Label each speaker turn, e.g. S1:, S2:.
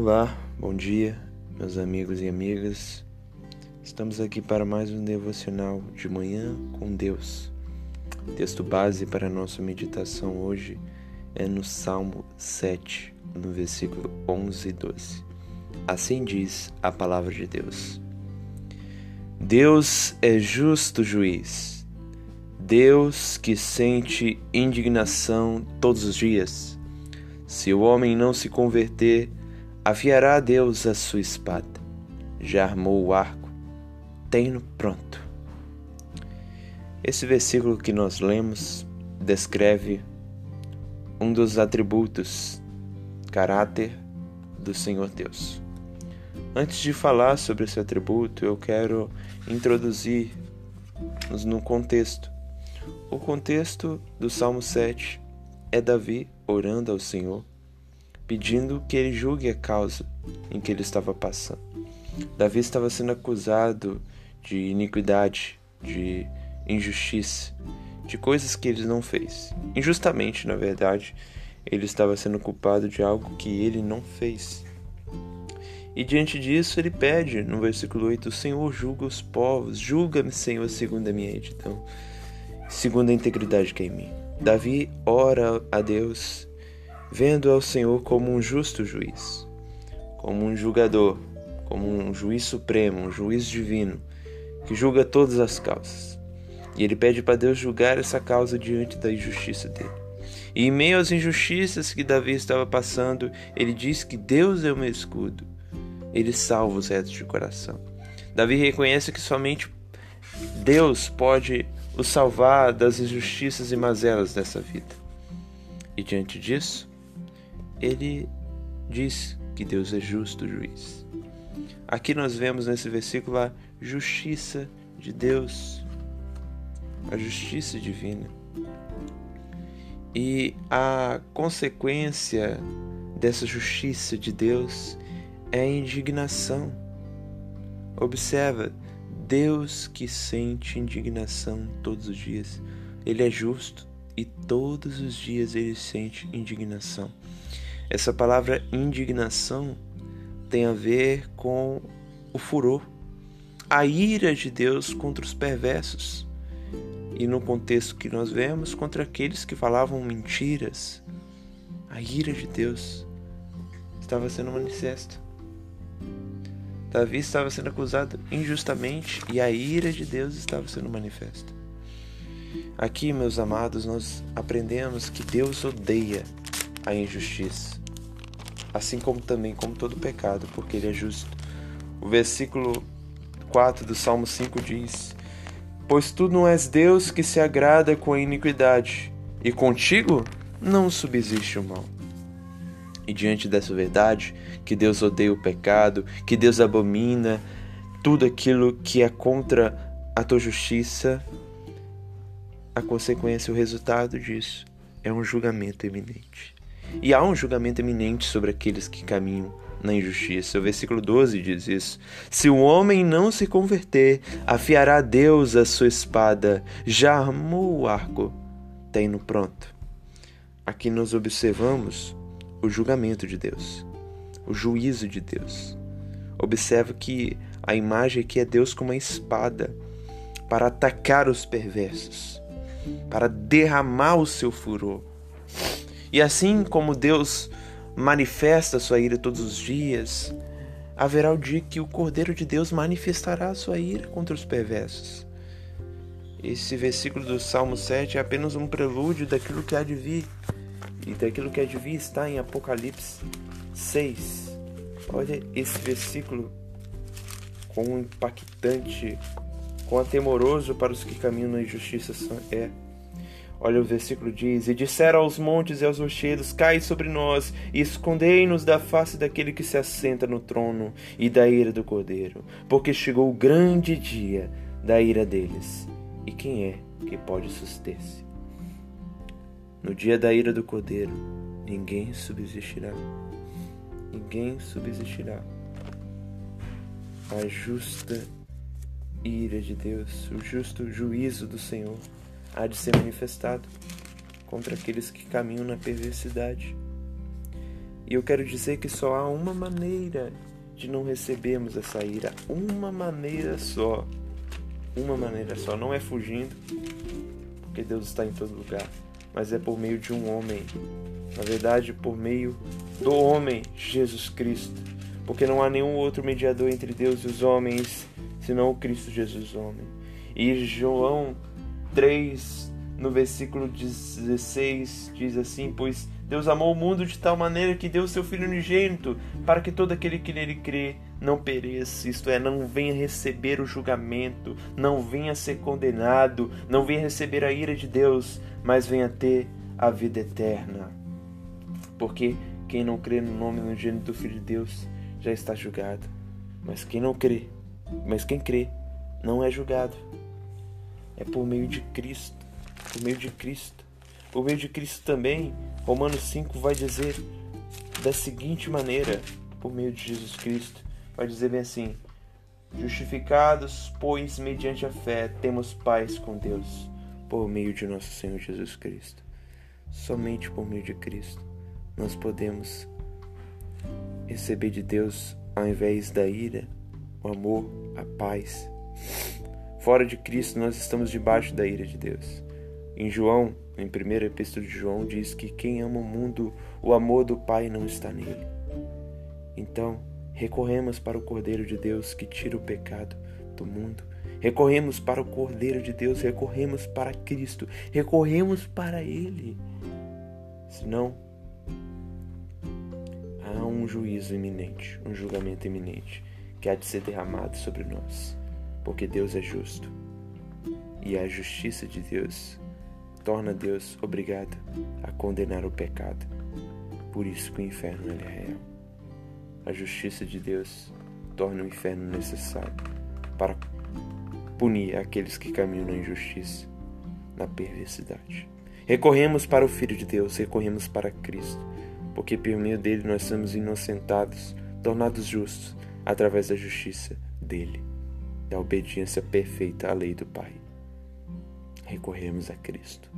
S1: Olá, bom dia, meus amigos e amigas. Estamos aqui para mais um devocional de manhã com Deus. texto base para a nossa meditação hoje é no Salmo 7, no versículo 11 e 12. Assim diz a palavra de Deus: Deus é justo juiz. Deus que sente indignação todos os dias. Se o homem não se converter, Afiará Deus a sua espada. Já armou o arco, tem-no pronto. Esse versículo que nós lemos descreve um dos atributos, caráter do Senhor Deus. Antes de falar sobre esse atributo, eu quero introduzir-nos no contexto. O contexto do Salmo 7 é Davi orando ao Senhor pedindo que ele julgue a causa em que ele estava passando. Davi estava sendo acusado de iniquidade, de injustiça, de coisas que ele não fez. Injustamente, na verdade, ele estava sendo culpado de algo que ele não fez. E diante disso, ele pede, no versículo 8, o Senhor julga os povos, julga-me, Senhor, segundo a minha retidão, segundo a integridade que é em mim. Davi ora a Deus vendo ao Senhor como um justo juiz, como um julgador, como um juiz supremo, um juiz divino, que julga todas as causas. E ele pede para Deus julgar essa causa diante da injustiça dele. E em meio às injustiças que Davi estava passando, ele diz que Deus é o meu escudo. Ele salva os retos de coração. Davi reconhece que somente Deus pode o salvar das injustiças e mazelas dessa vida. E diante disso, ele diz que Deus é justo juiz. Aqui nós vemos nesse versículo a justiça de Deus, a justiça divina. E a consequência dessa justiça de Deus é a indignação. Observa, Deus que sente indignação todos os dias. Ele é justo e todos os dias ele sente indignação. Essa palavra indignação tem a ver com o furor, a ira de Deus contra os perversos. E no contexto que nós vemos, contra aqueles que falavam mentiras, a ira de Deus estava sendo manifesta. Davi estava sendo acusado injustamente e a ira de Deus estava sendo manifesta. Aqui, meus amados, nós aprendemos que Deus odeia a injustiça assim como também como todo pecado, porque ele é justo. O versículo 4 do Salmo 5 diz: Pois tu não és Deus que se agrada com a iniquidade, e contigo não subsiste o mal. E diante dessa verdade, que Deus odeia o pecado, que Deus abomina tudo aquilo que é contra a tua justiça, a consequência, o resultado disso é um julgamento iminente. E há um julgamento eminente sobre aqueles que caminham na injustiça. O versículo 12 diz isso. Se o homem não se converter, afiará Deus a sua espada, já armou o arco, tem-no pronto. Aqui nós observamos o julgamento de Deus, o juízo de Deus. Observa que a imagem aqui é Deus com uma espada para atacar os perversos, para derramar o seu furor. E assim como Deus manifesta sua ira todos os dias, haverá o dia que o Cordeiro de Deus manifestará a sua ira contra os perversos. Esse versículo do Salmo 7 é apenas um prelúdio daquilo que há de vir. E daquilo que há de vir está em Apocalipse 6. Olha esse versículo quão impactante, quão temoroso para os que caminham na injustiça é. Olha o versículo diz: E disseram aos montes e aos rochedos: Cai sobre nós, e escondei-nos da face daquele que se assenta no trono e da ira do cordeiro, porque chegou o grande dia da ira deles. E quem é que pode suster-se? No dia da ira do cordeiro, ninguém subsistirá. Ninguém subsistirá. A justa ira de Deus, o justo juízo do Senhor há de ser manifestado contra aqueles que caminham na perversidade. E eu quero dizer que só há uma maneira de não recebermos essa ira, uma maneira só. Uma maneira só, não é fugindo, porque Deus está em todo lugar, mas é por meio de um homem. Na verdade, por meio do homem Jesus Cristo, porque não há nenhum outro mediador entre Deus e os homens, senão o Cristo Jesus homem. E João 3, no versículo 16, diz assim: Pois Deus amou o mundo de tal maneira que deu seu Filho unigênito, para que todo aquele que nele crê não pereça, isto é, não venha receber o julgamento, não venha ser condenado, não venha receber a ira de Deus, mas venha ter a vida eterna. Porque quem não crê no nome unigênito do Filho de Deus já está julgado. Mas quem não crê, mas quem crê, não é julgado. É por meio de Cristo, por meio de Cristo. Por meio de Cristo também Romanos 5 vai dizer da seguinte maneira, por meio de Jesus Cristo, vai dizer bem assim: Justificados, pois, mediante a fé, temos paz com Deus, por meio de nosso Senhor Jesus Cristo. Somente por meio de Cristo nós podemos receber de Deus, ao invés da ira, o amor, a paz. Fora de Cristo, nós estamos debaixo da ira de Deus. Em João em 1 Epístola de João diz que quem ama o mundo, o amor do Pai não está nele. Então, recorremos para o Cordeiro de Deus que tira o pecado do mundo. Recorremos para o Cordeiro de Deus, recorremos para Cristo, recorremos para Ele. Senão, há um juízo iminente, um julgamento iminente que há de ser derramado sobre nós, porque Deus é justo. E a justiça de Deus torna Deus obrigado a condenar o pecado. Por isso que o inferno é real. A justiça de Deus torna o inferno necessário para punir aqueles que caminham na injustiça, na perversidade. Recorremos para o Filho de Deus, recorremos para Cristo, porque por meio dele nós somos inocentados, tornados justos através da justiça dele, da obediência perfeita à lei do Pai recorremos a Cristo.